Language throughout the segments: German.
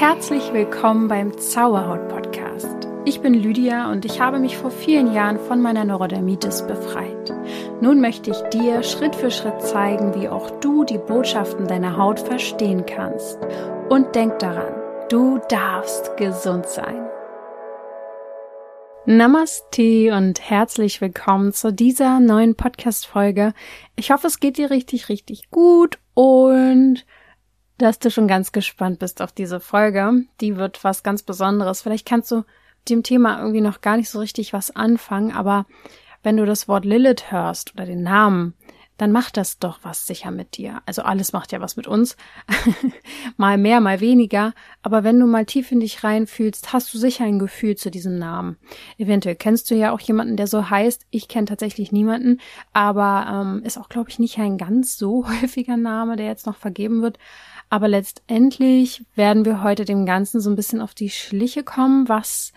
Herzlich willkommen beim Zauberhaut Podcast. Ich bin Lydia und ich habe mich vor vielen Jahren von meiner Neurodermitis befreit. Nun möchte ich dir Schritt für Schritt zeigen, wie auch du die Botschaften deiner Haut verstehen kannst. Und denk daran, du darfst gesund sein. Namaste und herzlich willkommen zu dieser neuen Podcast-Folge. Ich hoffe, es geht dir richtig, richtig gut und dass du schon ganz gespannt bist auf diese Folge. Die wird was ganz Besonderes. Vielleicht kannst du mit dem Thema irgendwie noch gar nicht so richtig was anfangen, aber wenn du das Wort Lilith hörst oder den Namen, dann macht das doch was sicher mit dir. Also alles macht ja was mit uns. mal mehr, mal weniger. Aber wenn du mal tief in dich reinfühlst, hast du sicher ein Gefühl zu diesem Namen. Eventuell kennst du ja auch jemanden, der so heißt. Ich kenne tatsächlich niemanden, aber ähm, ist auch, glaube ich, nicht ein ganz so häufiger Name, der jetzt noch vergeben wird. Aber letztendlich werden wir heute dem Ganzen so ein bisschen auf die Schliche kommen, was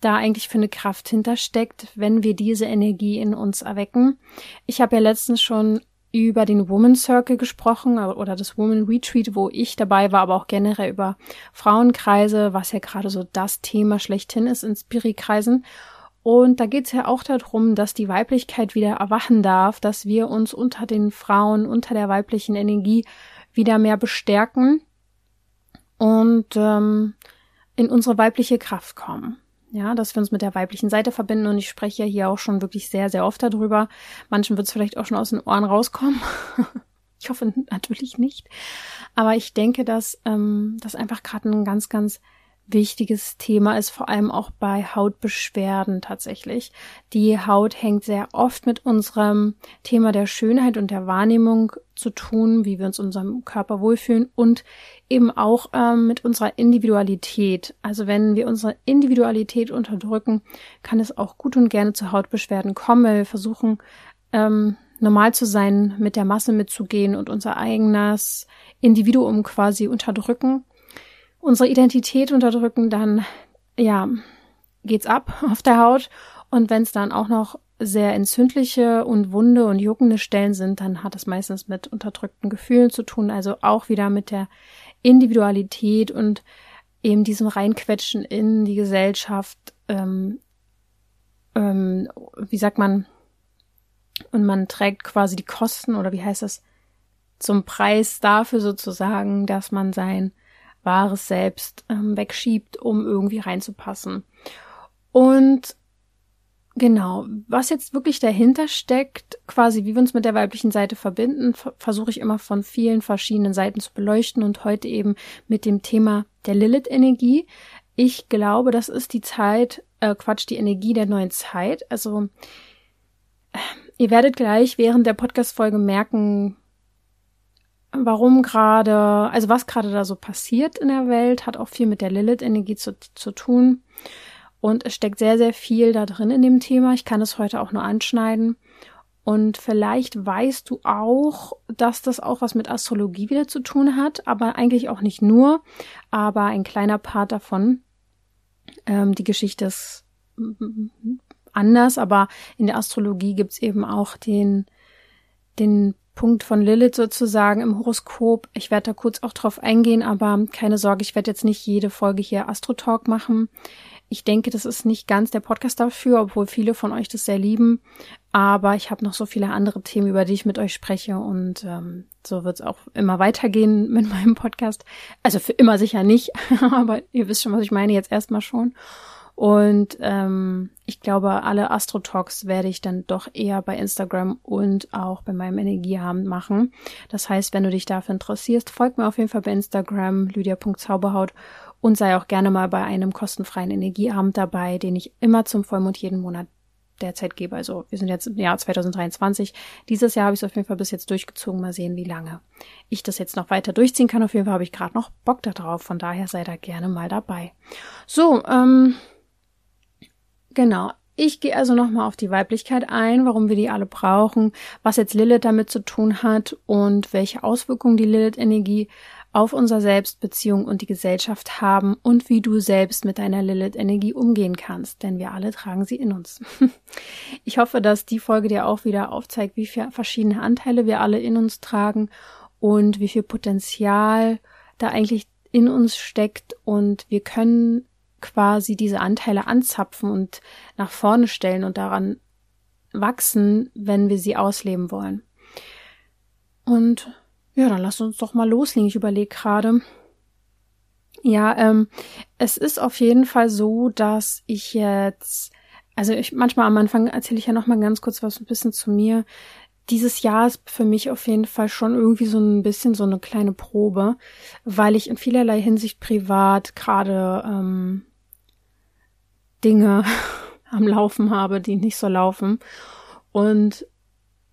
da eigentlich für eine Kraft hintersteckt, wenn wir diese Energie in uns erwecken. Ich habe ja letztens schon über den Woman Circle gesprochen oder das Woman Retreat, wo ich dabei war, aber auch generell über Frauenkreise, was ja gerade so das Thema schlechthin ist in Spiri-Kreisen. Und da geht es ja auch darum, dass die Weiblichkeit wieder erwachen darf, dass wir uns unter den Frauen, unter der weiblichen Energie wieder mehr bestärken und ähm, in unsere weibliche Kraft kommen. Ja, dass wir uns mit der weiblichen Seite verbinden und ich spreche ja hier auch schon wirklich sehr, sehr oft darüber. Manchen wird es vielleicht auch schon aus den Ohren rauskommen. ich hoffe natürlich nicht. Aber ich denke, dass ähm, das einfach gerade ein ganz, ganz wichtiges Thema ist, vor allem auch bei Hautbeschwerden tatsächlich. Die Haut hängt sehr oft mit unserem Thema der Schönheit und der Wahrnehmung zu tun, wie wir uns unserem Körper wohlfühlen und eben auch ähm, mit unserer Individualität. Also wenn wir unsere Individualität unterdrücken, kann es auch gut und gerne zu Hautbeschwerden kommen, weil wir versuchen, ähm, normal zu sein, mit der Masse mitzugehen und unser eigenes Individuum quasi unterdrücken unsere Identität unterdrücken, dann ja, geht's ab auf der Haut. Und wenn es dann auch noch sehr entzündliche und wunde und juckende Stellen sind, dann hat es meistens mit unterdrückten Gefühlen zu tun, also auch wieder mit der Individualität und eben diesem Reinquetschen in die Gesellschaft, ähm, ähm, wie sagt man, und man trägt quasi die Kosten oder wie heißt das, zum Preis dafür sozusagen, dass man sein wahres Selbst ähm, wegschiebt, um irgendwie reinzupassen. Und genau, was jetzt wirklich dahinter steckt, quasi wie wir uns mit der weiblichen Seite verbinden, versuche ich immer von vielen verschiedenen Seiten zu beleuchten und heute eben mit dem Thema der Lilith-Energie. Ich glaube, das ist die Zeit, äh, Quatsch, die Energie der neuen Zeit. Also ihr werdet gleich während der Podcast-Folge merken, warum gerade, also was gerade da so passiert in der Welt, hat auch viel mit der Lilith-Energie zu, zu tun. Und es steckt sehr, sehr viel da drin in dem Thema. Ich kann es heute auch nur anschneiden. Und vielleicht weißt du auch, dass das auch was mit Astrologie wieder zu tun hat, aber eigentlich auch nicht nur, aber ein kleiner Part davon. Ähm, die Geschichte ist anders, aber in der Astrologie gibt's eben auch den, den Punkt von Lilith sozusagen im Horoskop. Ich werde da kurz auch drauf eingehen, aber keine Sorge, ich werde jetzt nicht jede Folge hier Astro-Talk machen. Ich denke, das ist nicht ganz der Podcast dafür, obwohl viele von euch das sehr lieben. Aber ich habe noch so viele andere Themen, über die ich mit euch spreche und ähm, so wird es auch immer weitergehen mit meinem Podcast. Also für immer sicher nicht, aber ihr wisst schon, was ich meine, jetzt erstmal schon. Und ähm, ich glaube, alle Astro-Talks werde ich dann doch eher bei Instagram und auch bei meinem Energieabend machen. Das heißt, wenn du dich dafür interessierst, folg mir auf jeden Fall bei Instagram, lydia.zauberhaut und sei auch gerne mal bei einem kostenfreien Energieabend dabei, den ich immer zum Vollmond jeden Monat derzeit gebe. Also wir sind jetzt im Jahr 2023. Dieses Jahr habe ich es auf jeden Fall bis jetzt durchgezogen. Mal sehen, wie lange ich das jetzt noch weiter durchziehen kann. Auf jeden Fall habe ich gerade noch Bock darauf. Von daher sei da gerne mal dabei. So, ähm, Genau. Ich gehe also nochmal auf die Weiblichkeit ein, warum wir die alle brauchen, was jetzt Lilith damit zu tun hat und welche Auswirkungen die Lilith-Energie auf unser Selbstbeziehung und die Gesellschaft haben und wie du selbst mit deiner Lilith-Energie umgehen kannst, denn wir alle tragen sie in uns. Ich hoffe, dass die Folge dir auch wieder aufzeigt, wie viele verschiedene Anteile wir alle in uns tragen und wie viel Potenzial da eigentlich in uns steckt und wir können quasi diese Anteile anzapfen und nach vorne stellen und daran wachsen, wenn wir sie ausleben wollen. Und ja, dann lass uns doch mal loslegen. Ich überlege gerade. Ja, ähm, es ist auf jeden Fall so, dass ich jetzt, also ich manchmal am Anfang erzähle ich ja noch mal ganz kurz was ein bisschen zu mir. Dieses Jahr ist für mich auf jeden Fall schon irgendwie so ein bisschen so eine kleine Probe, weil ich in vielerlei Hinsicht privat gerade ähm, Dinge am Laufen habe, die nicht so laufen. Und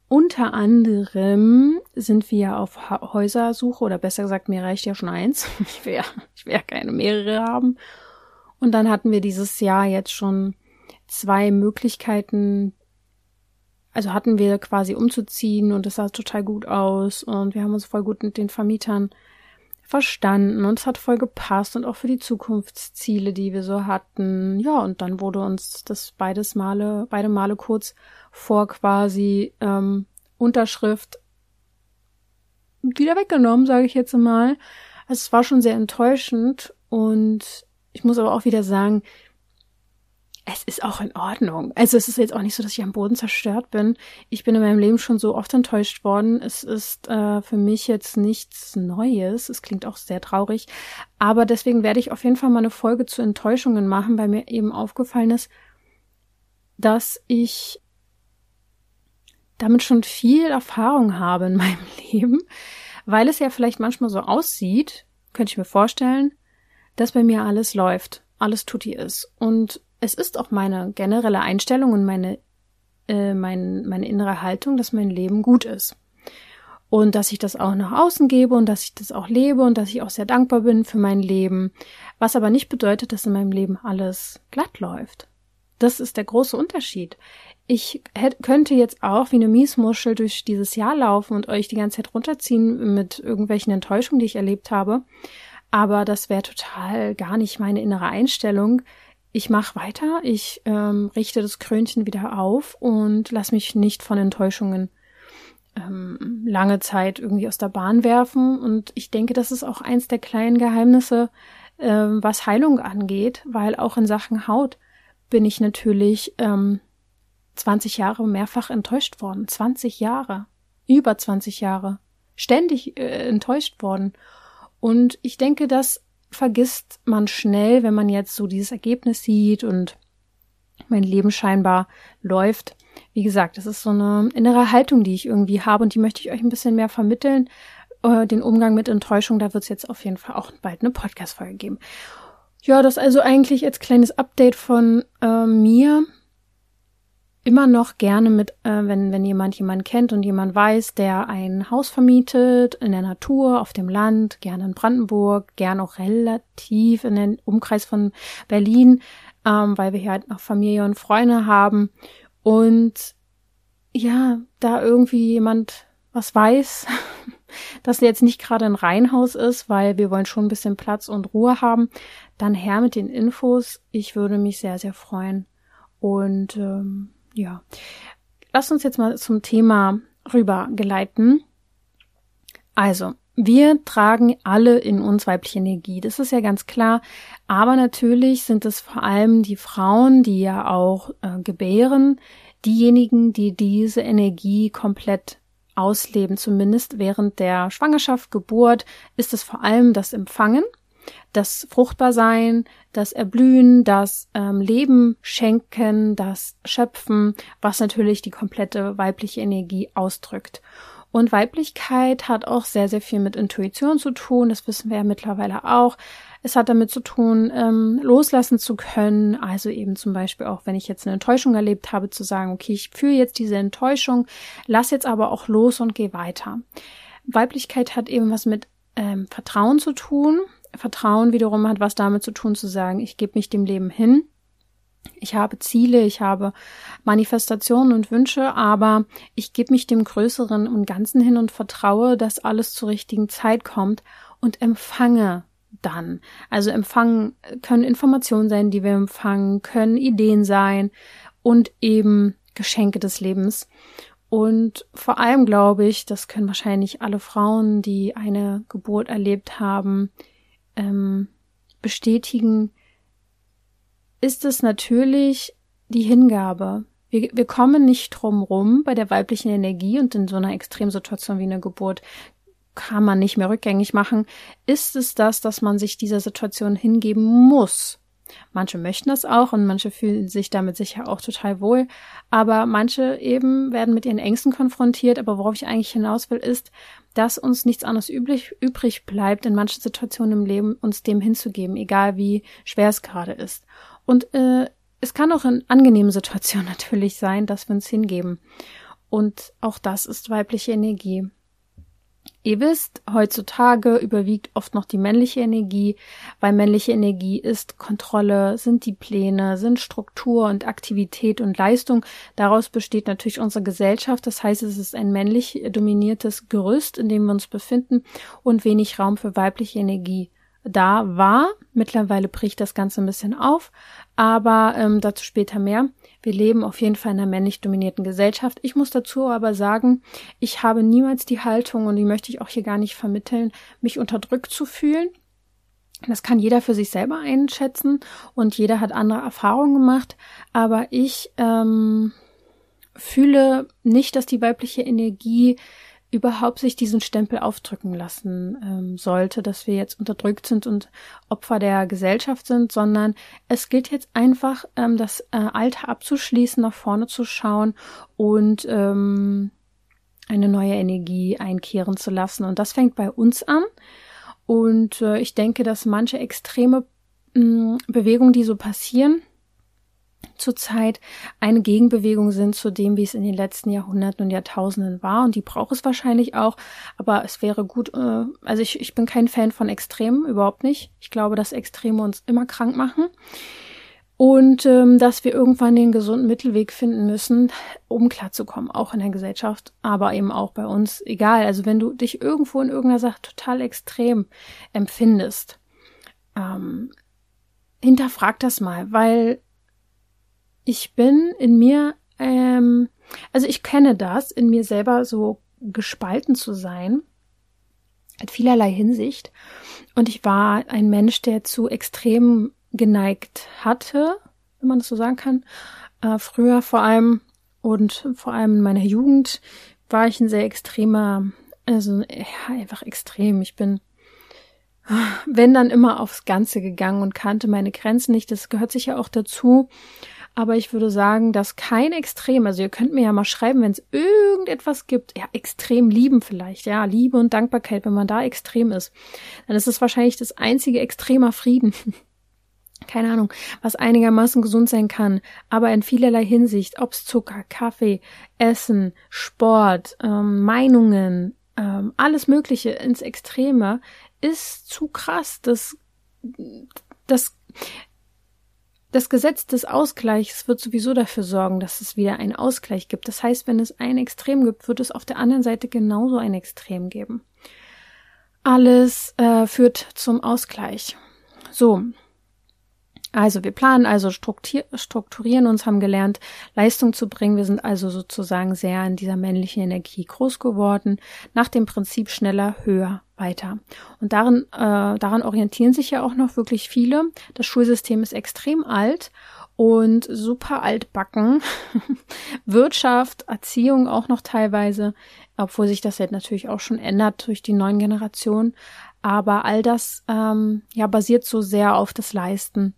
unter anderem sind wir auf Häusersuche oder besser gesagt, mir reicht ja schon eins. Ich will ja, ich will ja keine mehrere haben. Und dann hatten wir dieses Jahr jetzt schon zwei Möglichkeiten. Also hatten wir quasi umzuziehen und es sah total gut aus und wir haben uns voll gut mit den Vermietern verstanden und es hat voll gepasst und auch für die Zukunftsziele, die wir so hatten. Ja, und dann wurde uns das beides Male, beide Male kurz vor quasi ähm, Unterschrift wieder weggenommen, sage ich jetzt mal. Also es war schon sehr enttäuschend und ich muss aber auch wieder sagen, es ist auch in Ordnung. Also es ist jetzt auch nicht so, dass ich am Boden zerstört bin. Ich bin in meinem Leben schon so oft enttäuscht worden. Es ist äh, für mich jetzt nichts Neues. Es klingt auch sehr traurig. Aber deswegen werde ich auf jeden Fall mal eine Folge zu Enttäuschungen machen, weil mir eben aufgefallen ist, dass ich damit schon viel Erfahrung habe in meinem Leben, weil es ja vielleicht manchmal so aussieht, könnte ich mir vorstellen, dass bei mir alles läuft, alles tutti ist. Und es ist auch meine generelle Einstellung und meine, äh, mein, meine innere Haltung, dass mein Leben gut ist. Und dass ich das auch nach außen gebe und dass ich das auch lebe und dass ich auch sehr dankbar bin für mein Leben. Was aber nicht bedeutet, dass in meinem Leben alles glatt läuft. Das ist der große Unterschied. Ich hätte, könnte jetzt auch wie eine Miesmuschel durch dieses Jahr laufen und euch die ganze Zeit runterziehen mit irgendwelchen Enttäuschungen, die ich erlebt habe. Aber das wäre total gar nicht meine innere Einstellung ich mache weiter, ich ähm, richte das Krönchen wieder auf und lass mich nicht von Enttäuschungen ähm, lange Zeit irgendwie aus der Bahn werfen. Und ich denke, das ist auch eins der kleinen Geheimnisse, ähm, was Heilung angeht, weil auch in Sachen Haut bin ich natürlich ähm, 20 Jahre mehrfach enttäuscht worden. 20 Jahre. Über 20 Jahre. Ständig äh, enttäuscht worden. Und ich denke, dass vergisst man schnell, wenn man jetzt so dieses Ergebnis sieht und mein Leben scheinbar läuft. Wie gesagt, das ist so eine innere Haltung, die ich irgendwie habe und die möchte ich euch ein bisschen mehr vermitteln. Äh, den Umgang mit Enttäuschung, da wird es jetzt auf jeden Fall auch bald eine Podcast-Folge geben. Ja, das also eigentlich als kleines Update von äh, mir immer noch gerne mit, äh, wenn, wenn jemand jemanden kennt und jemand weiß, der ein Haus vermietet in der Natur, auf dem Land, gerne in Brandenburg, gerne auch relativ in den Umkreis von Berlin, ähm, weil wir hier halt noch Familie und Freunde haben. Und ja, da irgendwie jemand was weiß, dass jetzt nicht gerade ein Reihenhaus ist, weil wir wollen schon ein bisschen Platz und Ruhe haben, dann her mit den Infos. Ich würde mich sehr, sehr freuen. Und ähm, ja, lass uns jetzt mal zum Thema rübergeleiten. Also, wir tragen alle in uns weibliche Energie. Das ist ja ganz klar. Aber natürlich sind es vor allem die Frauen, die ja auch äh, gebären, diejenigen, die diese Energie komplett ausleben. Zumindest während der Schwangerschaft, Geburt ist es vor allem das Empfangen das Fruchtbarsein, das Erblühen, das ähm, Leben schenken, das Schöpfen, was natürlich die komplette weibliche Energie ausdrückt. Und Weiblichkeit hat auch sehr, sehr viel mit Intuition zu tun, das wissen wir ja mittlerweile auch. Es hat damit zu tun, ähm, loslassen zu können, also eben zum Beispiel auch, wenn ich jetzt eine Enttäuschung erlebt habe, zu sagen, okay, ich fühle jetzt diese Enttäuschung, lass jetzt aber auch los und geh weiter. Weiblichkeit hat eben was mit ähm, Vertrauen zu tun, Vertrauen wiederum hat was damit zu tun, zu sagen, ich gebe mich dem Leben hin. Ich habe Ziele, ich habe Manifestationen und Wünsche, aber ich gebe mich dem Größeren und Ganzen hin und vertraue, dass alles zur richtigen Zeit kommt und empfange dann. Also empfangen können Informationen sein, die wir empfangen, können Ideen sein und eben Geschenke des Lebens. Und vor allem glaube ich, das können wahrscheinlich alle Frauen, die eine Geburt erlebt haben, ähm, bestätigen, ist es natürlich die Hingabe. Wir, wir kommen nicht drum rum bei der weiblichen Energie und in so einer Extremsituation wie eine Geburt kann man nicht mehr rückgängig machen. Ist es das, dass man sich dieser Situation hingeben muss? Manche möchten das auch und manche fühlen sich damit sicher auch total wohl. Aber manche eben werden mit ihren Ängsten konfrontiert. Aber worauf ich eigentlich hinaus will, ist, dass uns nichts anderes übrig, übrig bleibt, in manchen Situationen im Leben uns dem hinzugeben, egal wie schwer es gerade ist. Und äh, es kann auch in angenehmen Situationen natürlich sein, dass wir uns hingeben. Und auch das ist weibliche Energie. Ihr wisst, heutzutage überwiegt oft noch die männliche Energie, weil männliche Energie ist Kontrolle, sind die Pläne, sind Struktur und Aktivität und Leistung. Daraus besteht natürlich unsere Gesellschaft. Das heißt, es ist ein männlich dominiertes Gerüst, in dem wir uns befinden und wenig Raum für weibliche Energie da war. Mittlerweile bricht das Ganze ein bisschen auf, aber ähm, dazu später mehr. Wir leben auf jeden Fall in einer männlich dominierten Gesellschaft. Ich muss dazu aber sagen, ich habe niemals die Haltung, und die möchte ich auch hier gar nicht vermitteln, mich unterdrückt zu fühlen. Das kann jeder für sich selber einschätzen und jeder hat andere Erfahrungen gemacht, aber ich ähm, fühle nicht, dass die weibliche Energie überhaupt sich diesen Stempel aufdrücken lassen ähm, sollte, dass wir jetzt unterdrückt sind und Opfer der Gesellschaft sind, sondern es gilt jetzt einfach, ähm, das äh, Alter abzuschließen, nach vorne zu schauen und ähm, eine neue Energie einkehren zu lassen. Und das fängt bei uns an. Und äh, ich denke, dass manche extreme mh, mm, Bewegungen, die so passieren, zurzeit eine Gegenbewegung sind zu dem, wie es in den letzten Jahrhunderten und Jahrtausenden war. Und die braucht es wahrscheinlich auch. Aber es wäre gut, äh, also ich, ich bin kein Fan von Extremen, überhaupt nicht. Ich glaube, dass Extreme uns immer krank machen. Und ähm, dass wir irgendwann den gesunden Mittelweg finden müssen, um klarzukommen, auch in der Gesellschaft, aber eben auch bei uns. Egal, also wenn du dich irgendwo in irgendeiner Sache total extrem empfindest, ähm, hinterfrag das mal, weil ich bin in mir, ähm, also ich kenne das, in mir selber so gespalten zu sein, in vielerlei Hinsicht. Und ich war ein Mensch, der zu extrem geneigt hatte, wenn man das so sagen kann. Äh, früher vor allem und vor allem in meiner Jugend war ich ein sehr extremer, also ja, einfach extrem. Ich bin wenn dann immer aufs Ganze gegangen und kannte meine Grenzen nicht. Das gehört sicher auch dazu. Aber ich würde sagen, dass kein Extrem, also ihr könnt mir ja mal schreiben, wenn es irgendetwas gibt, ja, extrem lieben vielleicht, ja, Liebe und Dankbarkeit, wenn man da extrem ist, dann ist es wahrscheinlich das einzige extremer Frieden. Keine Ahnung, was einigermaßen gesund sein kann, aber in vielerlei Hinsicht, ob's Zucker, Kaffee, Essen, Sport, ähm, Meinungen, ähm, alles Mögliche ins Extreme, ist zu krass. Das, das das Gesetz des Ausgleichs wird sowieso dafür sorgen, dass es wieder einen Ausgleich gibt. Das heißt, wenn es ein Extrem gibt, wird es auf der anderen Seite genauso ein Extrem geben. Alles äh, führt zum Ausgleich. So, also wir planen also strukturieren uns, haben gelernt, Leistung zu bringen. Wir sind also sozusagen sehr in dieser männlichen Energie groß geworden, nach dem Prinzip schneller, höher, weiter. Und darin, äh, daran orientieren sich ja auch noch wirklich viele. Das Schulsystem ist extrem alt und super altbacken. Wirtschaft, Erziehung auch noch teilweise, obwohl sich das jetzt natürlich auch schon ändert durch die neuen Generationen. Aber all das ähm, ja basiert so sehr auf das Leisten.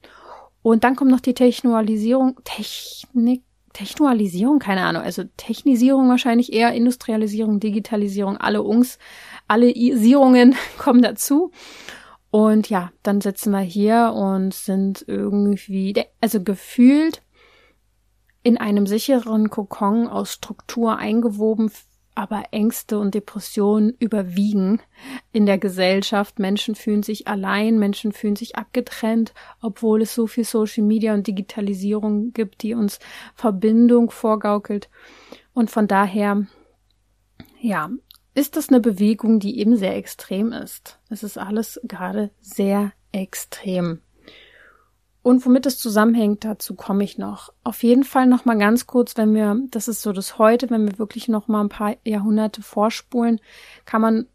Und dann kommt noch die Technologisierung, Technik, Technologisierung, keine Ahnung, also Technisierung wahrscheinlich eher, Industrialisierung, Digitalisierung, alle Ungs, alle Isierungen kommen dazu. Und ja, dann sitzen wir hier und sind irgendwie, also gefühlt in einem sicheren Kokon aus Struktur eingewoben, aber Ängste und Depressionen überwiegen in der Gesellschaft. Menschen fühlen sich allein, Menschen fühlen sich abgetrennt, obwohl es so viel Social Media und Digitalisierung gibt, die uns Verbindung vorgaukelt. Und von daher, ja, ist das eine Bewegung, die eben sehr extrem ist. Es ist alles gerade sehr extrem. Und womit es zusammenhängt, dazu komme ich noch. Auf jeden Fall noch mal ganz kurz, wenn wir, das ist so das heute, wenn wir wirklich noch mal ein paar Jahrhunderte vorspulen, kann man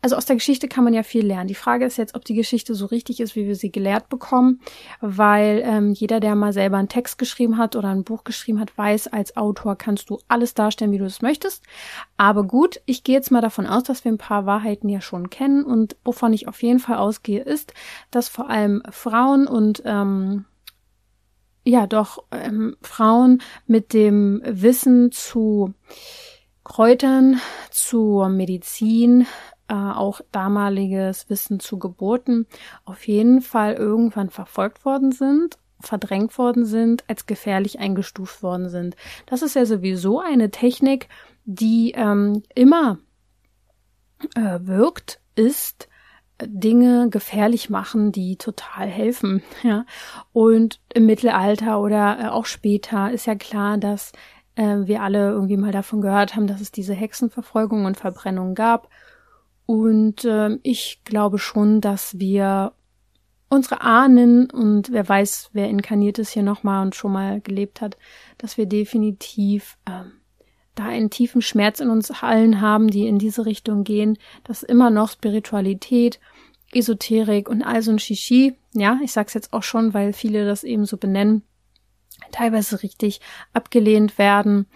also aus der Geschichte kann man ja viel lernen. Die Frage ist jetzt, ob die Geschichte so richtig ist, wie wir sie gelehrt bekommen, weil ähm, jeder, der mal selber einen Text geschrieben hat oder ein Buch geschrieben hat, weiß, als Autor kannst du alles darstellen, wie du es möchtest. Aber gut, ich gehe jetzt mal davon aus, dass wir ein paar Wahrheiten ja schon kennen und wovon ich auf jeden Fall ausgehe, ist, dass vor allem Frauen und ähm, ja doch ähm, Frauen mit dem Wissen zu Kräutern, zur Medizin, äh, auch damaliges Wissen zu Geburten auf jeden Fall irgendwann verfolgt worden sind verdrängt worden sind, als gefährlich eingestuft worden sind. Das ist ja sowieso eine Technik, die ähm, immer äh, wirkt, ist Dinge gefährlich machen, die total helfen. Ja. Und im Mittelalter oder äh, auch später ist ja klar, dass äh, wir alle irgendwie mal davon gehört haben, dass es diese Hexenverfolgung und Verbrennung gab. Und äh, ich glaube schon, dass wir unsere Ahnen und wer weiß, wer inkarniert ist hier nochmal und schon mal gelebt hat, dass wir definitiv äh, da einen tiefen Schmerz in uns allen haben, die in diese Richtung gehen, dass immer noch Spiritualität, Esoterik und all so ein Shishi, ja, ich sag's jetzt auch schon, weil viele das eben so benennen, teilweise richtig abgelehnt werden,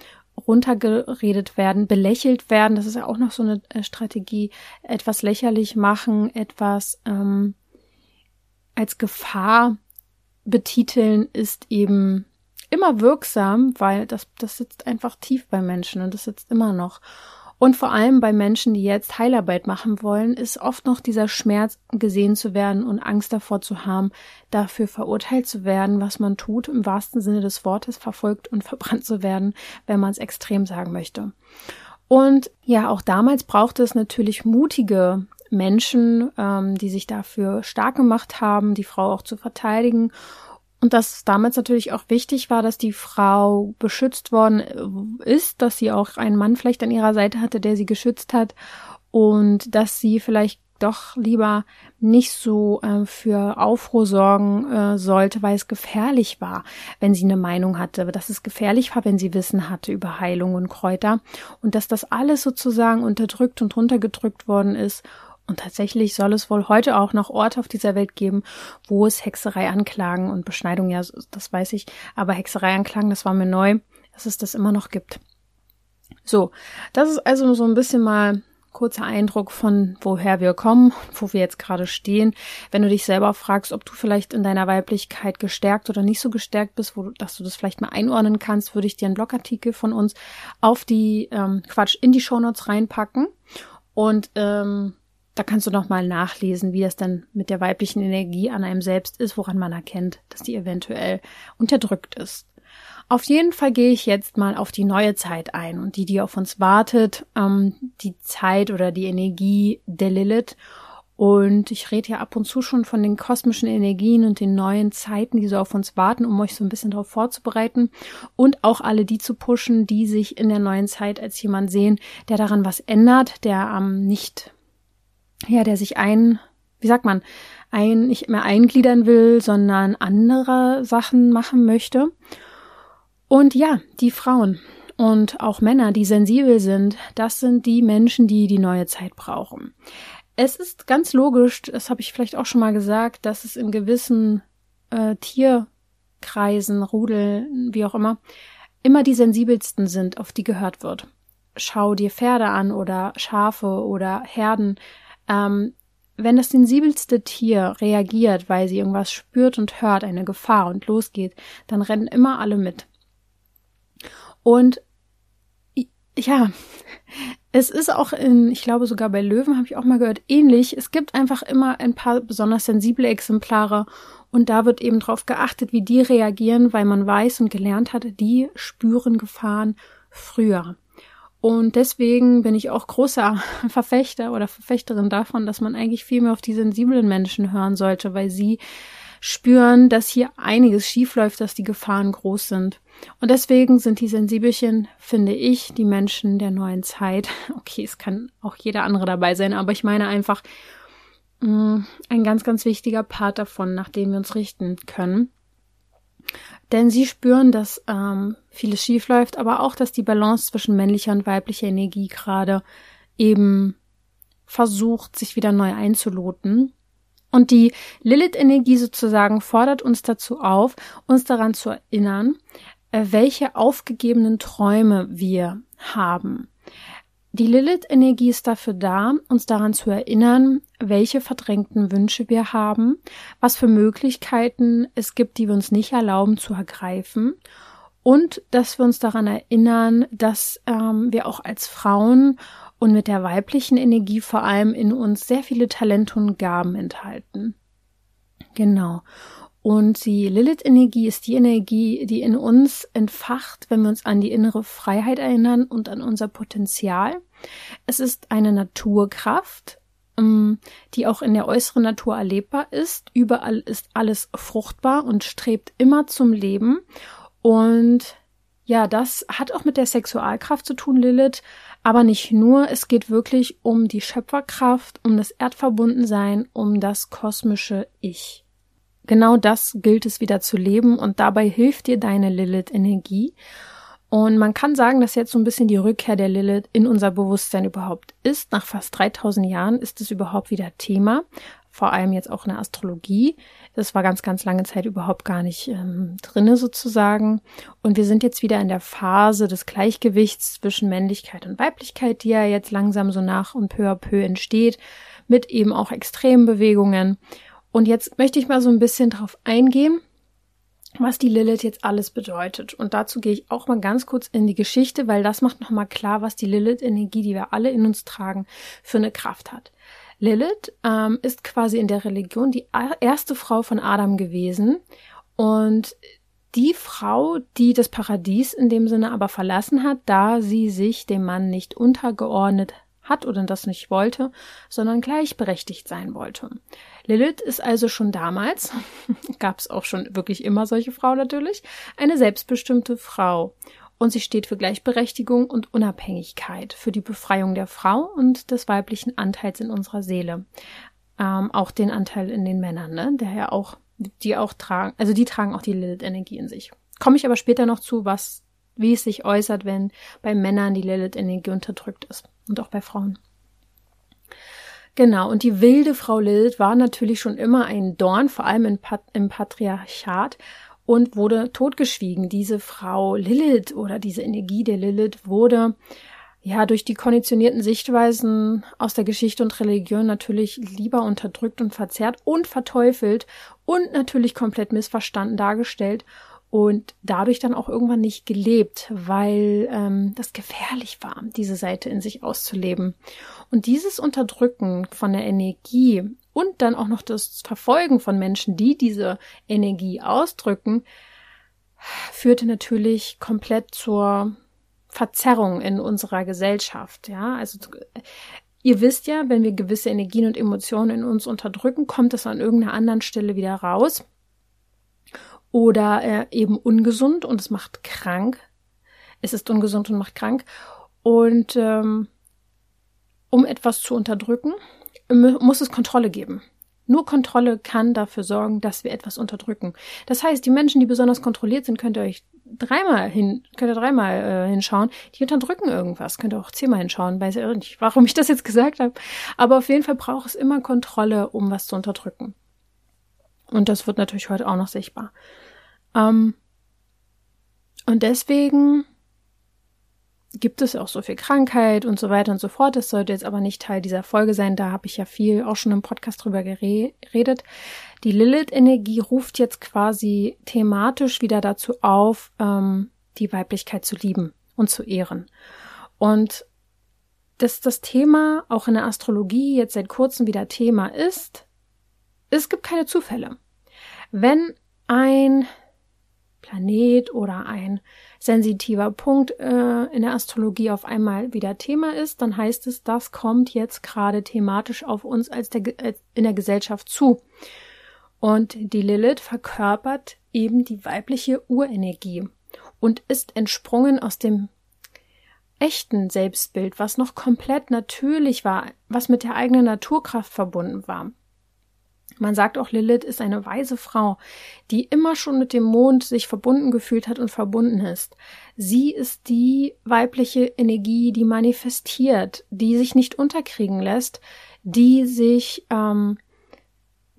runtergeredet werden, belächelt werden. Das ist ja auch noch so eine äh, Strategie. Etwas lächerlich machen, etwas ähm, als Gefahr betiteln, ist eben immer wirksam, weil das, das sitzt einfach tief bei Menschen und das sitzt immer noch. Und vor allem bei Menschen, die jetzt Heilarbeit machen wollen, ist oft noch dieser Schmerz, gesehen zu werden und Angst davor zu haben, dafür verurteilt zu werden, was man tut, im wahrsten Sinne des Wortes verfolgt und verbrannt zu werden, wenn man es extrem sagen möchte. Und ja, auch damals brauchte es natürlich mutige Menschen, ähm, die sich dafür stark gemacht haben, die Frau auch zu verteidigen und dass damals natürlich auch wichtig war, dass die Frau beschützt worden äh, ist, dass sie auch einen Mann vielleicht an ihrer Seite hatte, der sie geschützt hat. Und dass sie vielleicht doch lieber nicht so äh, für Aufruhr sorgen äh, sollte, weil es gefährlich war, wenn sie eine Meinung hatte, dass es gefährlich war, wenn sie Wissen hatte über Heilung und Kräuter. Und dass das alles sozusagen unterdrückt und runtergedrückt worden ist und tatsächlich soll es wohl heute auch noch Orte auf dieser Welt geben, wo es Hexereianklagen und Beschneidung, ja, das weiß ich, aber Hexereianklagen, das war mir neu, dass es das immer noch gibt. So, das ist also so ein bisschen mal kurzer Eindruck von woher wir kommen, wo wir jetzt gerade stehen. Wenn du dich selber fragst, ob du vielleicht in deiner Weiblichkeit gestärkt oder nicht so gestärkt bist, wo du, dass du das vielleicht mal einordnen kannst, würde ich dir einen Blogartikel von uns auf die ähm, Quatsch in die Shownotes reinpacken und ähm, da kannst du noch mal nachlesen, wie das dann mit der weiblichen Energie an einem selbst ist, woran man erkennt, dass die eventuell unterdrückt ist. Auf jeden Fall gehe ich jetzt mal auf die neue Zeit ein und die, die auf uns wartet, ähm, die Zeit oder die Energie der Lilith. Und ich rede ja ab und zu schon von den kosmischen Energien und den neuen Zeiten, die so auf uns warten, um euch so ein bisschen darauf vorzubereiten und auch alle die zu pushen, die sich in der neuen Zeit als jemand sehen, der daran was ändert, der ähm, nicht ja, der sich ein, wie sagt man, ein, nicht mehr eingliedern will, sondern andere Sachen machen möchte. Und ja, die Frauen und auch Männer, die sensibel sind, das sind die Menschen, die die neue Zeit brauchen. Es ist ganz logisch, das habe ich vielleicht auch schon mal gesagt, dass es in gewissen äh, Tierkreisen, Rudel, wie auch immer, immer die sensibelsten sind, auf die gehört wird. Schau dir Pferde an oder Schafe oder Herden, ähm, wenn das sensibelste Tier reagiert, weil sie irgendwas spürt und hört, eine Gefahr und losgeht, dann rennen immer alle mit. Und ja, es ist auch in, ich glaube sogar bei Löwen habe ich auch mal gehört, ähnlich. Es gibt einfach immer ein paar besonders sensible Exemplare und da wird eben drauf geachtet, wie die reagieren, weil man weiß und gelernt hat, die spüren Gefahren früher. Und deswegen bin ich auch großer Verfechter oder Verfechterin davon, dass man eigentlich viel mehr auf die sensiblen Menschen hören sollte, weil sie spüren, dass hier einiges schiefläuft, dass die Gefahren groß sind. Und deswegen sind die Sensibelchen, finde ich, die Menschen der neuen Zeit. Okay, es kann auch jeder andere dabei sein, aber ich meine einfach mh, mm, ein ganz, ganz wichtiger Part davon, nach dem wir uns richten können. Denn sie spüren, dass ähm, vieles schief läuft, aber auch, dass die Balance zwischen männlicher und weiblicher Energie gerade eben versucht, sich wieder neu einzuloten. Und die Lilith-Energie sozusagen fordert uns dazu auf, uns daran zu erinnern, äh, welche aufgegebenen Träume wir haben. Die Lilith-Energie ist dafür da, uns daran zu erinnern, welche verdrängten Wünsche wir haben, was für Möglichkeiten es gibt, die wir uns nicht erlauben zu ergreifen und dass wir uns daran erinnern, dass ähm, wir auch als Frauen und mit der weiblichen Energie vor allem in uns sehr viele Talente und Gaben enthalten. Genau. Und die Lilith-Energie ist die Energie, die in uns entfacht, wenn wir uns an die innere Freiheit erinnern und an unser Potenzial. Es ist eine Naturkraft, ähm, die auch in der äußeren Natur erlebbar ist. Überall ist alles fruchtbar und strebt immer zum Leben. Und ja, das hat auch mit der Sexualkraft zu tun, Lilith. Aber nicht nur, es geht wirklich um die Schöpferkraft, um das Erdverbundensein, um das kosmische Ich. Genau das gilt es wieder zu leben und dabei hilft dir deine Lilith-Energie. Und man kann sagen, dass jetzt so ein bisschen die Rückkehr der Lilith in unser Bewusstsein überhaupt ist. Nach fast 3000 Jahren ist es überhaupt wieder Thema. Vor allem jetzt auch in der Astrologie. Das war ganz, ganz lange Zeit überhaupt gar nicht ähm, drinne sozusagen. Und wir sind jetzt wieder in der Phase des Gleichgewichts zwischen Männlichkeit und Weiblichkeit, die ja jetzt langsam so nach und peu à peu entsteht, mit eben auch extremen Bewegungen. Und jetzt möchte ich mal so ein bisschen drauf eingehen, was die Lilith jetzt alles bedeutet. Und dazu gehe ich auch mal ganz kurz in die Geschichte, weil das macht nochmal klar, was die Lilith-Energie, die wir alle in uns tragen, für eine Kraft hat. Lilith ähm, ist quasi in der Religion die erste Frau von Adam gewesen und die Frau, die das Paradies in dem Sinne aber verlassen hat, da sie sich dem Mann nicht untergeordnet hat oder das nicht wollte, sondern gleichberechtigt sein wollte. Lilith ist also schon damals, gab es auch schon wirklich immer solche Frau natürlich, eine selbstbestimmte Frau. Und sie steht für Gleichberechtigung und Unabhängigkeit, für die Befreiung der Frau und des weiblichen Anteils in unserer Seele. Ähm, auch den Anteil in den Männern, ne? der ja auch, die auch tragen, also die tragen auch die Lilith-Energie in sich. Komme ich aber später noch zu, was, wie es sich äußert, wenn bei Männern die Lilith-Energie unterdrückt ist und auch bei Frauen. Genau, und die wilde Frau Lilith war natürlich schon immer ein Dorn, vor allem im, Pat im Patriarchat, und wurde totgeschwiegen. Diese Frau Lilith oder diese Energie der Lilith wurde ja durch die konditionierten Sichtweisen aus der Geschichte und Religion natürlich lieber unterdrückt und verzerrt und verteufelt und natürlich komplett missverstanden dargestellt und dadurch dann auch irgendwann nicht gelebt, weil ähm, das gefährlich war, diese Seite in sich auszuleben. Und dieses Unterdrücken von der Energie und dann auch noch das Verfolgen von Menschen, die diese Energie ausdrücken, führte natürlich komplett zur Verzerrung in unserer Gesellschaft. Ja, also ihr wisst ja, wenn wir gewisse Energien und Emotionen in uns unterdrücken, kommt es an irgendeiner anderen Stelle wieder raus oder äh, eben ungesund und es macht krank. Es ist ungesund und macht krank. Und ähm, um etwas zu unterdrücken, muss es Kontrolle geben. Nur Kontrolle kann dafür sorgen, dass wir etwas unterdrücken. Das heißt, die Menschen, die besonders kontrolliert sind, könnt ihr euch dreimal hin, könnt ihr dreimal äh, hinschauen. Die unterdrücken irgendwas. Könnt ihr auch zehnmal hinschauen. Weiß ja nicht, warum ich das jetzt gesagt habe. Aber auf jeden Fall braucht es immer Kontrolle, um was zu unterdrücken. Und das wird natürlich heute auch noch sichtbar. Ähm, und deswegen gibt es auch so viel Krankheit und so weiter und so fort. Das sollte jetzt aber nicht Teil dieser Folge sein. Da habe ich ja viel auch schon im Podcast drüber geredet. Die Lilith-Energie ruft jetzt quasi thematisch wieder dazu auf, ähm, die Weiblichkeit zu lieben und zu ehren. Und dass das Thema auch in der Astrologie jetzt seit kurzem wieder Thema ist, es gibt keine Zufälle. Wenn ein Planet oder ein sensitiver Punkt äh, in der Astrologie auf einmal wieder Thema ist, dann heißt es, das kommt jetzt gerade thematisch auf uns als der, als in der Gesellschaft zu. Und die Lilith verkörpert eben die weibliche Urenergie und ist entsprungen aus dem echten Selbstbild, was noch komplett natürlich war, was mit der eigenen Naturkraft verbunden war. Man sagt auch, Lilith ist eine weise Frau, die immer schon mit dem Mond sich verbunden gefühlt hat und verbunden ist. Sie ist die weibliche Energie, die manifestiert, die sich nicht unterkriegen lässt, die sich ähm,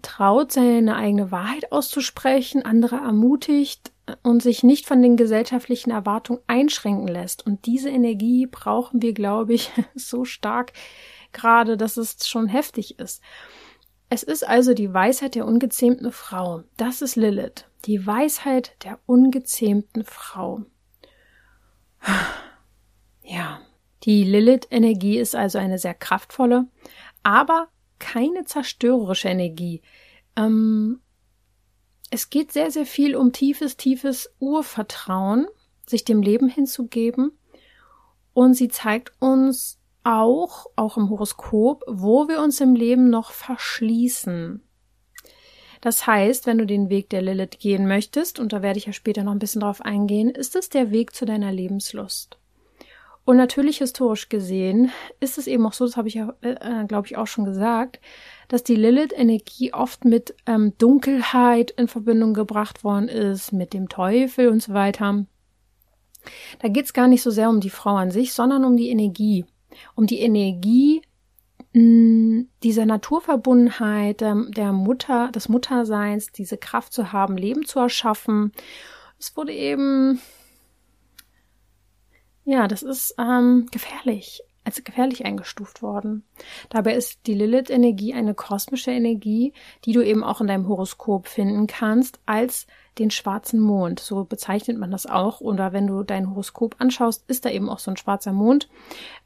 traut, seine eigene Wahrheit auszusprechen, andere ermutigt und sich nicht von den gesellschaftlichen Erwartungen einschränken lässt. Und diese Energie brauchen wir, glaube ich, so stark gerade, dass es schon heftig ist. Es ist also die Weisheit der ungezähmten Frau. Das ist Lilith. Die Weisheit der ungezähmten Frau. Ja. Die Lilith-Energie ist also eine sehr kraftvolle, aber keine zerstörerische Energie. Ähm, es geht sehr, sehr viel um tiefes, tiefes Urvertrauen, sich dem Leben hinzugeben. Und sie zeigt uns auch, auch im Horoskop, wo wir uns im Leben noch verschließen. Das heißt, wenn du den Weg der Lilith gehen möchtest, und da werde ich ja später noch ein bisschen drauf eingehen, ist es der Weg zu deiner Lebenslust. Und natürlich historisch gesehen ist es eben auch so, das habe ich ja, äh, glaube ich, auch schon gesagt, dass die Lilith-Energie oft mit ähm, Dunkelheit in Verbindung gebracht worden ist, mit dem Teufel und so weiter. Da geht es gar nicht so sehr um die Frau an sich, sondern um die Energie. Um die Energie mm, dieser Naturverbundenheit, der Mutter, des Mutterseins, diese Kraft zu haben, Leben zu erschaffen. Es wurde eben ja, das ist ähm, gefährlich, als gefährlich eingestuft worden. Dabei ist die Lilith-Energie eine kosmische Energie, die du eben auch in deinem Horoskop finden kannst, als den schwarzen Mond. So bezeichnet man das auch. Oder wenn du dein Horoskop anschaust, ist da eben auch so ein schwarzer Mond.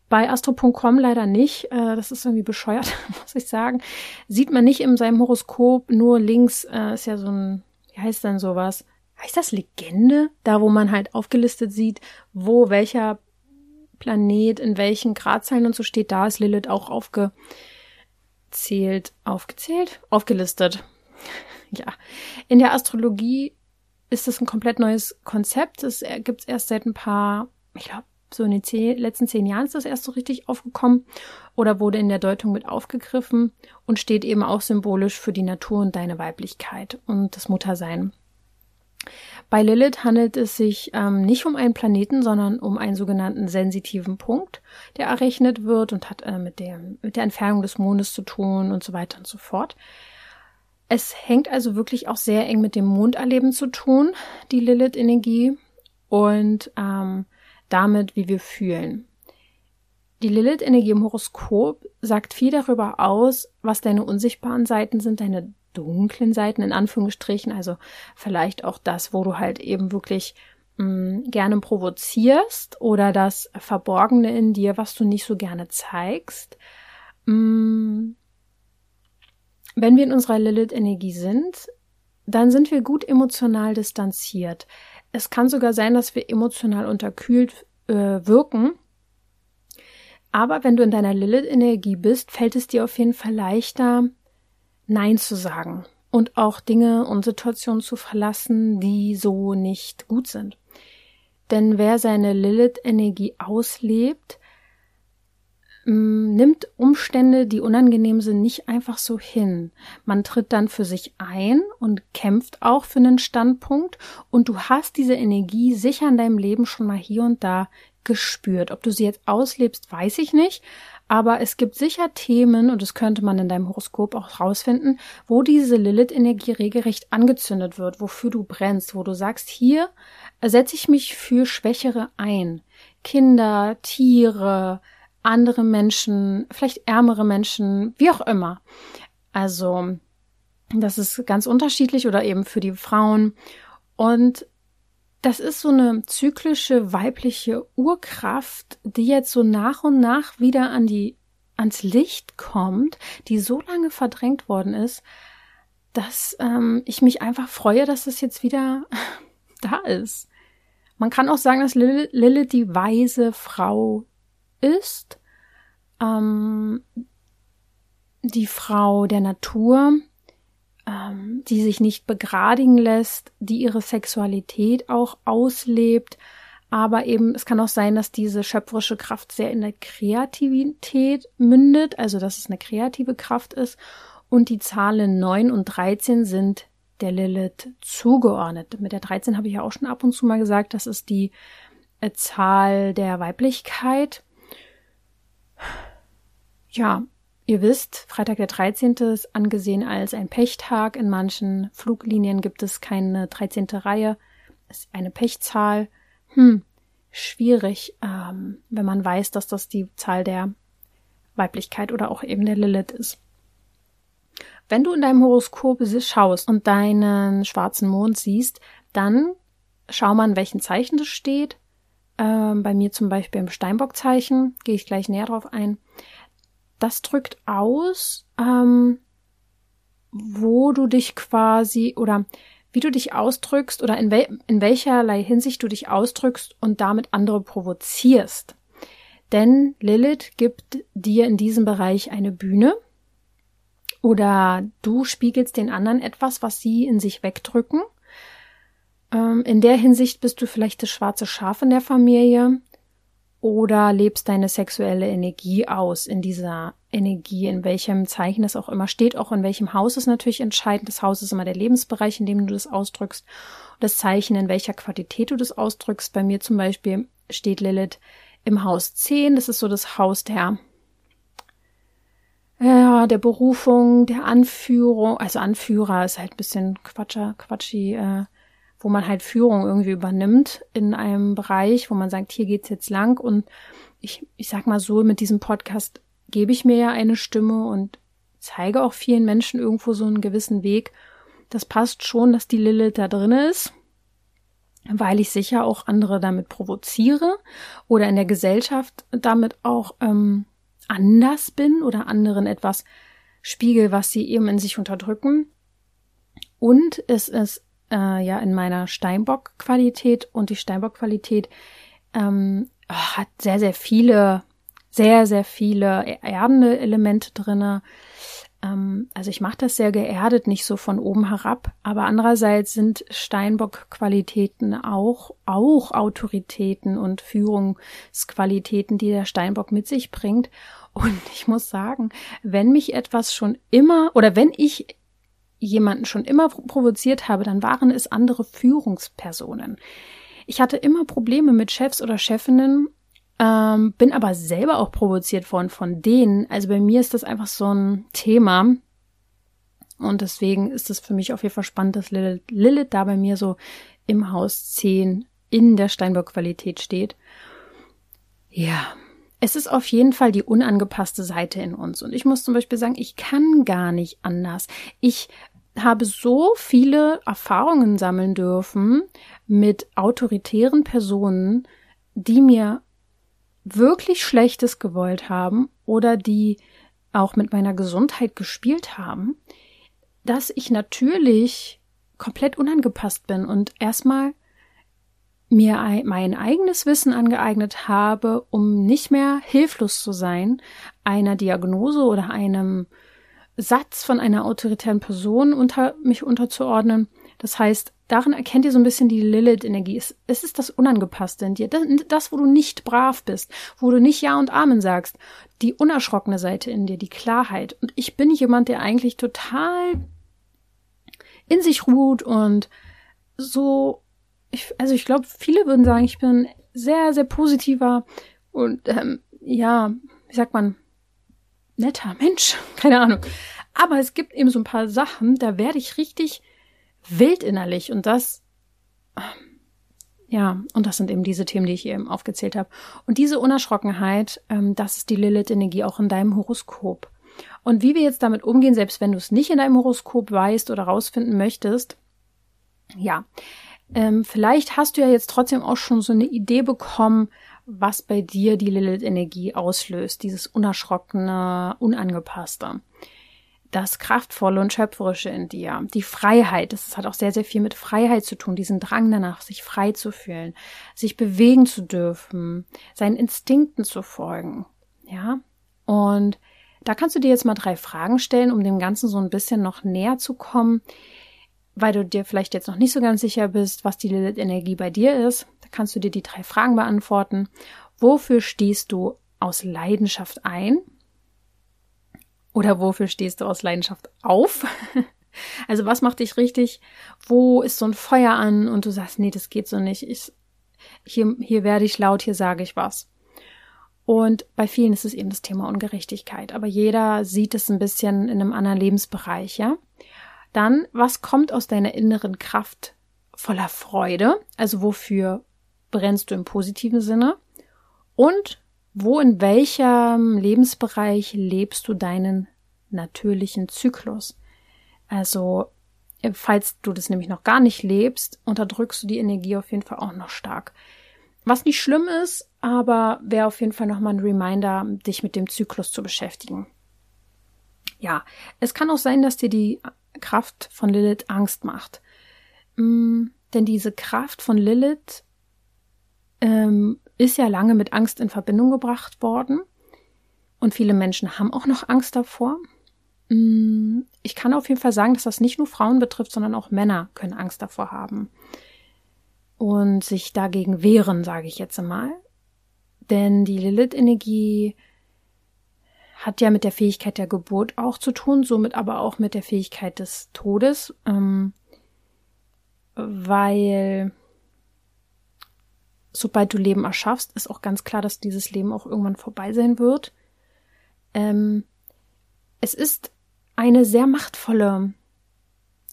Bei astro.com leider nicht. Äh, das ist irgendwie bescheuert, muss ich sagen. Sieht man nicht in seinem Horoskop, nur links äh, ist ja so ein, wie heißt denn sowas? heißt das Legende? Da, wo man halt aufgelistet sieht, wo welcher Planet in welchen Gradzahlen und so steht, da ist Lilith auch aufgezählt, aufgezählt, aufgelistet. ja. In der Astrologie ist das ein komplett neues Konzept. Es gibt es erst seit ein paar, ich glaube, so in den zehn, letzten zehn Jahren ist das erst so richtig aufgekommen oder wurde in der Deutung mit aufgegriffen und steht eben auch symbolisch für die Natur und deine Weiblichkeit und das Muttersein. Bei Lilith handelt es sich ähm, nicht um einen Planeten, sondern um einen sogenannten sensitiven Punkt, der errechnet wird und hat äh, mit, der, mit der Entfernung des Mondes zu tun und so weiter und so fort. Es hängt also wirklich auch sehr eng mit dem Monderleben zu tun, die Lilith-Energie und ähm, damit, wie wir fühlen. Die Lilith-Energie im Horoskop sagt viel darüber aus, was deine unsichtbaren Seiten sind, deine dunklen Seiten in Anführungsstrichen, also vielleicht auch das, wo du halt eben wirklich mh, mm, gerne provozierst oder das Verborgene in dir, was du nicht so gerne zeigst. Mh, mm, wenn wir in unserer Lilith-Energie sind, dann sind wir gut emotional distanziert. Es kann sogar sein, dass wir emotional unterkühlt äh, wirken. Aber wenn du in deiner Lilith-Energie bist, fällt es dir auf jeden Fall leichter, Nein zu sagen und auch Dinge und Situationen zu verlassen, die so nicht gut sind. Denn wer seine Lilith-Energie auslebt, nimmt Umstände, die unangenehm sind, nicht einfach so hin. Man tritt dann für sich ein und kämpft auch für einen Standpunkt und du hast diese Energie sicher in deinem Leben schon mal hier und da gespürt. Ob du sie jetzt auslebst, weiß ich nicht, aber es gibt sicher Themen, und das könnte man in deinem Horoskop auch rausfinden, wo diese Lilith-Energie regelrecht angezündet wird, wofür du brennst, wo du sagst, hier setze ich mich für Schwächere ein. Kinder, Tiere, andere Menschen, vielleicht ärmere Menschen, wie auch immer. Also, das ist ganz unterschiedlich oder eben für die Frauen. Und das ist so eine zyklische weibliche Urkraft, die jetzt so nach und nach wieder an die, ans Licht kommt, die so lange verdrängt worden ist, dass ähm, ich mich einfach freue, dass es jetzt wieder da ist. Man kann auch sagen, dass Lilith die weise Frau ist, ähm, die Frau der Natur, ähm, die sich nicht begradigen lässt, die ihre Sexualität auch auslebt. Aber eben, es kann auch sein, dass diese schöpferische Kraft sehr in der Kreativität mündet, also dass es eine kreative Kraft ist und die Zahlen 9 und 13 sind der Lilith zugeordnet. Mit der 13 habe ich ja auch schon ab und zu mal gesagt, das ist die äh, Zahl der Weiblichkeit. Ja, ihr wisst, Freitag der 13. ist angesehen als ein Pechtag. In manchen Fluglinien gibt es keine 13. Reihe. ist eine Pechzahl. Hm, schwierig, ähm, wenn man weiß, dass das die Zahl der Weiblichkeit oder auch eben der Lilith ist. Wenn du in deinem Horoskop schaust und deinen schwarzen Mond siehst, dann schau mal, in welchen Zeichen das steht. Ähm, bei mir zum Beispiel im Steinbockzeichen, gehe ich gleich näher drauf ein. Das drückt aus, ähm, wo du dich quasi oder wie du dich ausdrückst oder in, wel in welcherlei Hinsicht du dich ausdrückst und damit andere provozierst. Denn Lilith gibt dir in diesem Bereich eine Bühne oder du spiegelst den anderen etwas, was sie in sich wegdrücken. Ähm, in der Hinsicht bist du vielleicht das schwarze Schaf in der Familie oder lebst deine sexuelle Energie aus in dieser Energie, in welchem Zeichen es auch immer steht, auch in welchem Haus ist natürlich entscheidend. Das Haus ist immer der Lebensbereich, in dem du das ausdrückst. Das Zeichen, in welcher Qualität du das ausdrückst. Bei mir zum Beispiel steht Lilith im Haus 10. Das ist so das Haus der ja, der Berufung, der Anführung, also Anführer ist halt ein bisschen Quatscher, quatschi, äh, wo man halt Führung irgendwie übernimmt in einem Bereich, wo man sagt, hier geht's jetzt lang und ich, ich sag mal so, mit diesem Podcast gebe ich mir ja eine Stimme und zeige auch vielen Menschen irgendwo so einen gewissen Weg. Das passt schon, dass die Lilith da drin ist, weil ich sicher auch andere damit provoziere oder in der Gesellschaft damit auch ähm, anders bin oder anderen etwas spiegel, was sie eben in sich unterdrücken. Und es ist äh, ja in meiner Steinbock-Qualität und die Steinbock-Qualität ähm, hat sehr, sehr viele, sehr, sehr viele erdende Elemente drinne. Ähm, also ich mache das sehr geerdet, nicht so von oben herab. Aber andererseits sind Steinbock-Qualitäten auch, auch Autoritäten und Führungsqualitäten, die der Steinbock mit sich bringt. Und ich muss sagen, wenn mich etwas schon immer oder wenn ich jemanden schon immer provoziert habe, dann waren es andere Führungspersonen. Ich hatte immer Probleme mit Chefs oder Chefinnen, ähm, bin aber selber auch provoziert worden von denen. Also bei mir ist das einfach so ein Thema. Und deswegen ist es für mich auf jeden Fall spannend, dass Lilith, Lilith da bei mir so im Haus 10 in der Steinbock-Qualität steht. Ja, es ist auf jeden Fall die unangepasste Seite in uns. Und ich muss zum Beispiel sagen, ich kann gar nicht anders. Ich habe so viele Erfahrungen sammeln dürfen mit autoritären Personen, die mir wirklich Schlechtes gewollt haben oder die auch mit meiner Gesundheit gespielt haben, dass ich natürlich komplett unangepasst bin und erstmal mir mein eigenes Wissen angeeignet habe, um nicht mehr hilflos zu sein, einer Diagnose oder einem Satz von einer autoritären Person unter mich unterzuordnen. Das heißt, darin erkennt ihr so ein bisschen die Lilith-Energie. Es, es, ist das Unangepasste in dir, das, das, wo du nicht brav bist, wo du nicht Ja und Amen sagst, die unerschrockene Seite in dir, die Klarheit. Und ich bin jemand, der eigentlich total in sich ruht und so ich, also ich glaube, viele würden sagen, ich bin sehr, sehr positiver und ähm, ja, wie sagt man, netter Mensch, keine Ahnung. Aber es gibt eben so ein paar Sachen, da werde ich richtig wild innerlich und das, ja, und das sind eben diese Themen, die ich eben aufgezählt habe. Und diese Unerschrockenheit, ähm, das ist die Lilith-Energie auch in deinem Horoskop. Und wie wir jetzt damit umgehen, selbst wenn du es nicht in deinem Horoskop weißt oder rausfinden möchtest, ja, ähm, vielleicht hast du ja jetzt trotzdem auch schon so eine Idee bekommen, was bei dir die Lilith-Energie auslöst, dieses unerschrockene, unangepasste. Das Kraftvolle und Schöpferische in dir, die Freiheit, das hat auch sehr, sehr viel mit Freiheit zu tun, diesen Drang danach, sich frei zu fühlen, sich bewegen zu dürfen, seinen Instinkten zu folgen, ja. Und da kannst du dir jetzt mal drei Fragen stellen, um dem Ganzen so ein bisschen noch näher zu kommen weil du dir vielleicht jetzt noch nicht so ganz sicher bist, was die Lilith-Energie bei dir ist, kannst du dir die drei Fragen beantworten. Wofür stehst du aus Leidenschaft ein? Oder wofür stehst du aus Leidenschaft auf? also was macht dich richtig? Wo ist so ein Feuer an und du sagst, nee, das geht so nicht. Ich, hier, hier werde ich laut, hier sage ich was. Und bei vielen ist es eben das Thema Ungerechtigkeit. Aber jeder sieht es ein bisschen in einem anderen Lebensbereich, ja? Dann, was kommt aus deiner inneren Kraft voller Freude? Also wofür brennst du im positiven Sinne? Und wo in welchem Lebensbereich lebst du deinen natürlichen Zyklus? Also, falls du das nämlich noch gar nicht lebst, unterdrückst du die Energie auf jeden Fall auch noch stark. Was nicht schlimm ist, aber wäre auf jeden Fall nochmal ein Reminder, dich mit dem Zyklus zu beschäftigen. Ja, es kann auch sein, dass dir die Kraft von Lilith Angst macht. Mm, denn diese Kraft von Lilith ähm, ist ja lange mit Angst in Verbindung gebracht worden. Und viele Menschen haben auch noch Angst davor. Mm, ich kann auf jeden Fall sagen, dass das nicht nur Frauen betrifft, sondern auch Männer können Angst davor haben. Und sich dagegen wehren, sage ich jetzt einmal. Denn die Lilith-Energie hat ja mit der Fähigkeit der Geburt auch zu tun, somit aber auch mit der Fähigkeit des Todes, ähm, weil sobald du Leben erschaffst, ist auch ganz klar, dass dieses Leben auch irgendwann vorbei sein wird. Ähm, es ist eine sehr machtvolle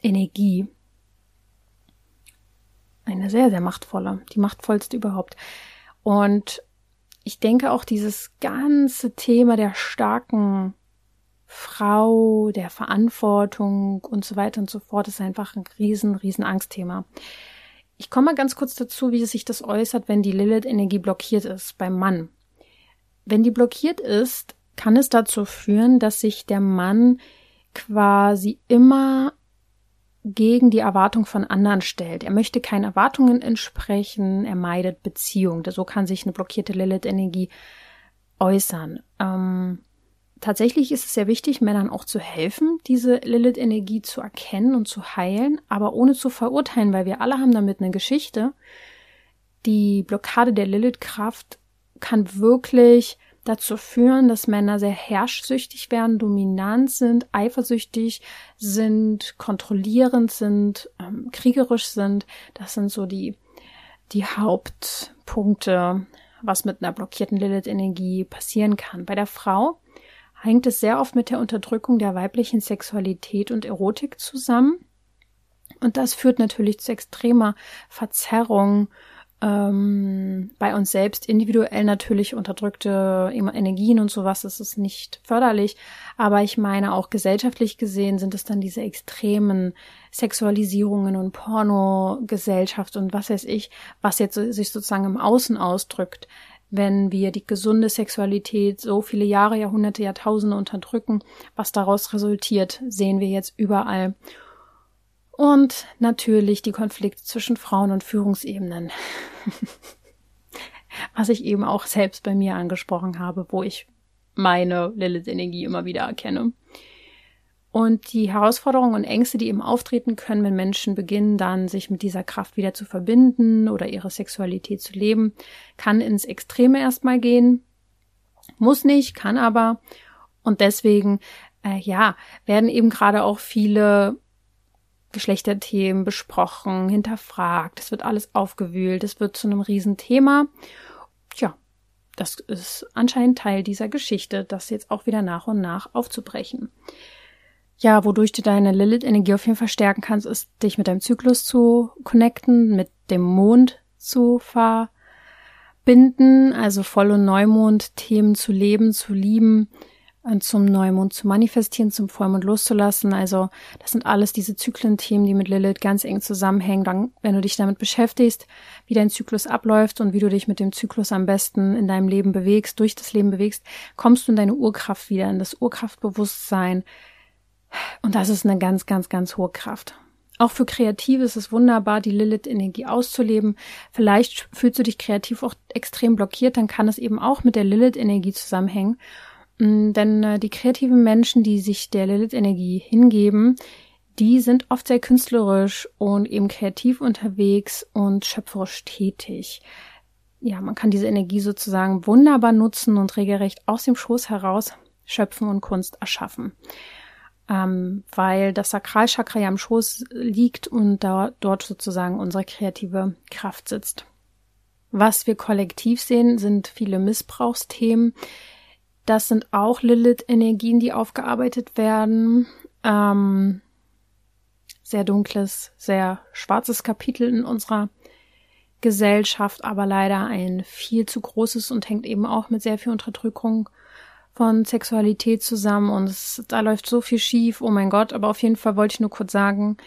Energie. Eine sehr, sehr machtvolle, die machtvollste überhaupt. Und ich denke auch dieses ganze Thema der starken Frau, der Verantwortung und so weiter und so fort ist einfach ein riesen, riesen Angstthema. Ich komme mal ganz kurz dazu, wie sich das äußert, wenn die Lilith-Energie blockiert ist beim Mann. Wenn die blockiert ist, kann es dazu führen, dass sich der Mann quasi immer gegen die Erwartung von anderen stellt. Er möchte keinen Erwartungen entsprechen, er meidet Beziehung. So kann sich eine blockierte Lilith-Energie äußern. Ähm, tatsächlich ist es sehr wichtig, Männern auch zu helfen, diese Lilith-Energie zu erkennen und zu heilen, aber ohne zu verurteilen, weil wir alle haben damit eine Geschichte. Die Blockade der Lilith-Kraft kann wirklich dazu führen, dass Männer sehr herrschsüchtig werden, dominant sind, eifersüchtig sind, kontrollierend sind, ähm, kriegerisch sind. Das sind so die, die Hauptpunkte, was mit einer blockierten Lilith-Energie passieren kann. Bei der Frau hängt es sehr oft mit der Unterdrückung der weiblichen Sexualität und Erotik zusammen. Und das führt natürlich zu extremer Verzerrung ähm, bei uns selbst individuell natürlich unterdrückte Energien und sowas, das ist nicht förderlich. Aber ich meine auch gesellschaftlich gesehen sind es dann diese extremen Sexualisierungen und Pornogesellschaft und was weiß ich, was jetzt sich sozusagen im Außen ausdrückt wenn wir die gesunde Sexualität so viele Jahre, Jahrhunderte, Jahrtausende unterdrücken. Was daraus resultiert, sehen wir jetzt überall. Und natürlich die Konflikte zwischen Frauen und Führungsebenen. Was ich eben auch selbst bei mir angesprochen habe, wo ich meine Lilith-Energie immer wieder erkenne. Und die Herausforderungen und Ängste, die eben auftreten können, wenn Menschen beginnen, dann sich mit dieser Kraft wieder zu verbinden oder ihre Sexualität zu leben, kann ins Extreme erstmal gehen. Muss nicht, kann aber. Und deswegen, äh, ja, werden eben gerade auch viele Geschlechterthemen besprochen, hinterfragt, es wird alles aufgewühlt, es wird zu einem Riesenthema. Tja, das ist anscheinend Teil dieser Geschichte, das jetzt auch wieder nach und nach aufzubrechen. Ja, wodurch du deine Lilith-Energie auf jeden Fall stärken kannst, ist, dich mit deinem Zyklus zu connecten, mit dem Mond zu verbinden, also Voll- und Neumond-Themen zu leben, zu lieben, zum Neumond zu manifestieren, zum Vollmond loszulassen. Also das sind alles diese Zyklenthemen, die mit Lilith ganz eng zusammenhängen. Dann, wenn du dich damit beschäftigst, wie dein Zyklus abläuft und wie du dich mit dem Zyklus am besten in deinem Leben bewegst, durch das Leben bewegst, kommst du in deine Urkraft wieder, in das Urkraftbewusstsein. Und das ist eine ganz, ganz, ganz hohe Kraft. Auch für Kreative ist es wunderbar, die Lilith-Energie auszuleben. Vielleicht fühlst du dich kreativ auch extrem blockiert, dann kann es eben auch mit der Lilith-Energie zusammenhängen. Mm, denn äh, die kreativen Menschen, die sich der Lilith-Energie hingeben, die sind oft sehr künstlerisch und eben kreativ unterwegs und schöpferisch tätig. Ja, man kann diese Energie sozusagen wunderbar nutzen und regelrecht aus dem Schoß heraus Schöpfen und Kunst erschaffen. Ähm, weil das Sakralchakra ja am Schoß liegt und da, dort sozusagen unsere kreative Kraft sitzt. Was wir kollektiv sehen, sind viele Missbrauchsthemen. Das sind auch Lilith-Energien, die aufgearbeitet werden. Ähm, sehr dunkles, sehr schwarzes Kapitel in unserer Gesellschaft, aber leider ein viel zu großes und hängt eben auch mit sehr viel Unterdrückung von Sexualität zusammen und es, da läuft so viel schief, oh mein Gott, aber auf jeden Fall wollte ich nur kurz sagen,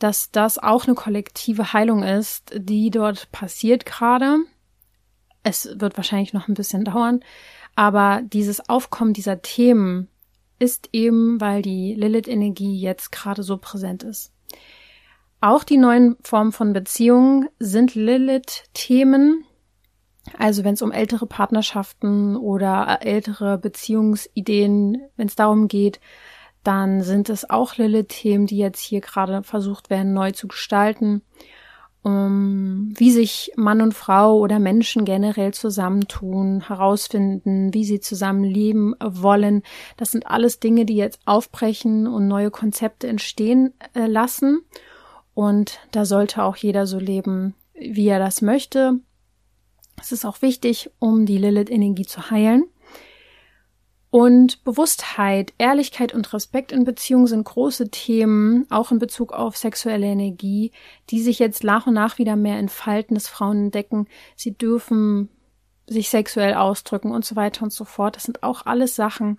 dass das auch eine kollektive Heilung ist, die dort passiert gerade. Es wird wahrscheinlich noch ein bisschen dauern, aber dieses Aufkommen dieser Themen ist eben, weil die Lilith-Energie jetzt gerade so präsent ist. Auch die neuen Formen von Beziehungen sind Lilith-Themen. Also wenn es um ältere Partnerschaften oder ältere Beziehungsideen, wenn es darum geht, dann sind es auch Lilith-Themen, die jetzt hier gerade versucht werden, neu zu gestalten. Um, wie sich Mann und Frau oder Menschen generell zusammentun, herausfinden, wie sie zusammenleben wollen. Das sind alles Dinge, die jetzt aufbrechen und neue Konzepte entstehen äh, lassen. Und da sollte auch jeder so leben, wie er das möchte. Es ist auch wichtig, um die Lilith-Energie zu heilen. Und Bewusstheit, Ehrlichkeit und Respekt in Beziehungen sind große Themen, auch in Bezug auf sexuelle Energie, die sich jetzt nach und nach wieder mehr entfalten, dass Frauen entdecken, sie dürfen sich sexuell ausdrücken und so weiter und so fort. Das sind auch alles Sachen,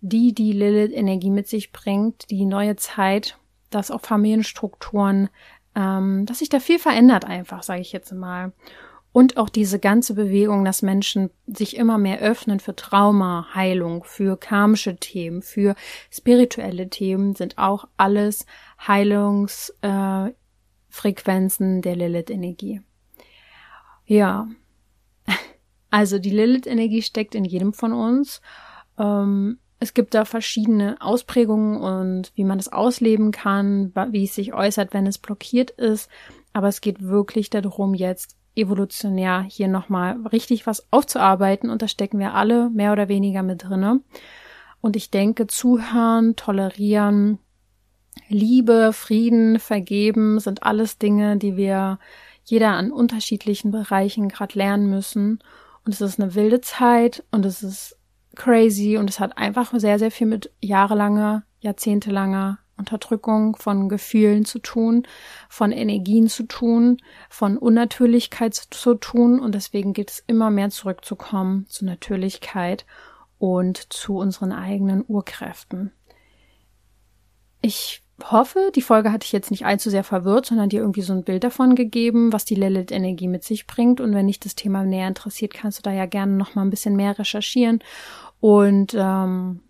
die die Lilith-Energie mit sich bringt, die neue Zeit, dass auch Familienstrukturen, ähm, dass sich da viel verändert einfach, sage ich jetzt mal. Und auch diese ganze Bewegung, dass Menschen sich immer mehr öffnen für Trauma, Heilung, für karmische Themen, für spirituelle Themen, sind auch alles Heilungsfrequenzen äh, der Lilith-Energie. Ja, also die Lilith-Energie steckt in jedem von uns. Ähm, es gibt da verschiedene Ausprägungen und wie man das ausleben kann, wie es sich äußert, wenn es blockiert ist. Aber es geht wirklich darum, jetzt evolutionär hier nochmal richtig was aufzuarbeiten und da stecken wir alle mehr oder weniger mit drinne. Und ich denke, zuhören, tolerieren, Liebe, Frieden, Vergeben sind alles Dinge, die wir jeder an unterschiedlichen Bereichen gerade lernen müssen. Und es ist eine wilde Zeit und es ist crazy und es hat einfach sehr, sehr viel mit jahrelanger, jahrzehntelanger Unterdrückung von Gefühlen zu tun, von Energien zu tun, von Unnatürlichkeit zu tun und deswegen geht es immer mehr zurückzukommen zu Natürlichkeit und zu unseren eigenen Urkräften. Ich hoffe, die Folge hatte ich jetzt nicht allzu sehr verwirrt, sondern dir irgendwie so ein Bild davon gegeben, was die Lilith-Energie mit sich bringt. Und wenn dich das Thema näher interessiert, kannst du da ja gerne noch mal ein bisschen mehr recherchieren. Und ähm,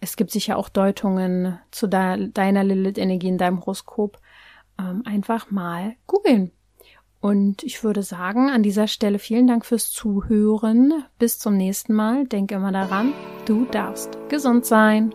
es gibt sicher auch Deutungen zu de deiner Lilith-Energie in deinem Horoskop. Ähm, einfach mal googeln. Und ich würde sagen, an dieser Stelle vielen Dank fürs Zuhören. Bis zum nächsten Mal. Denk immer daran, du darfst gesund sein.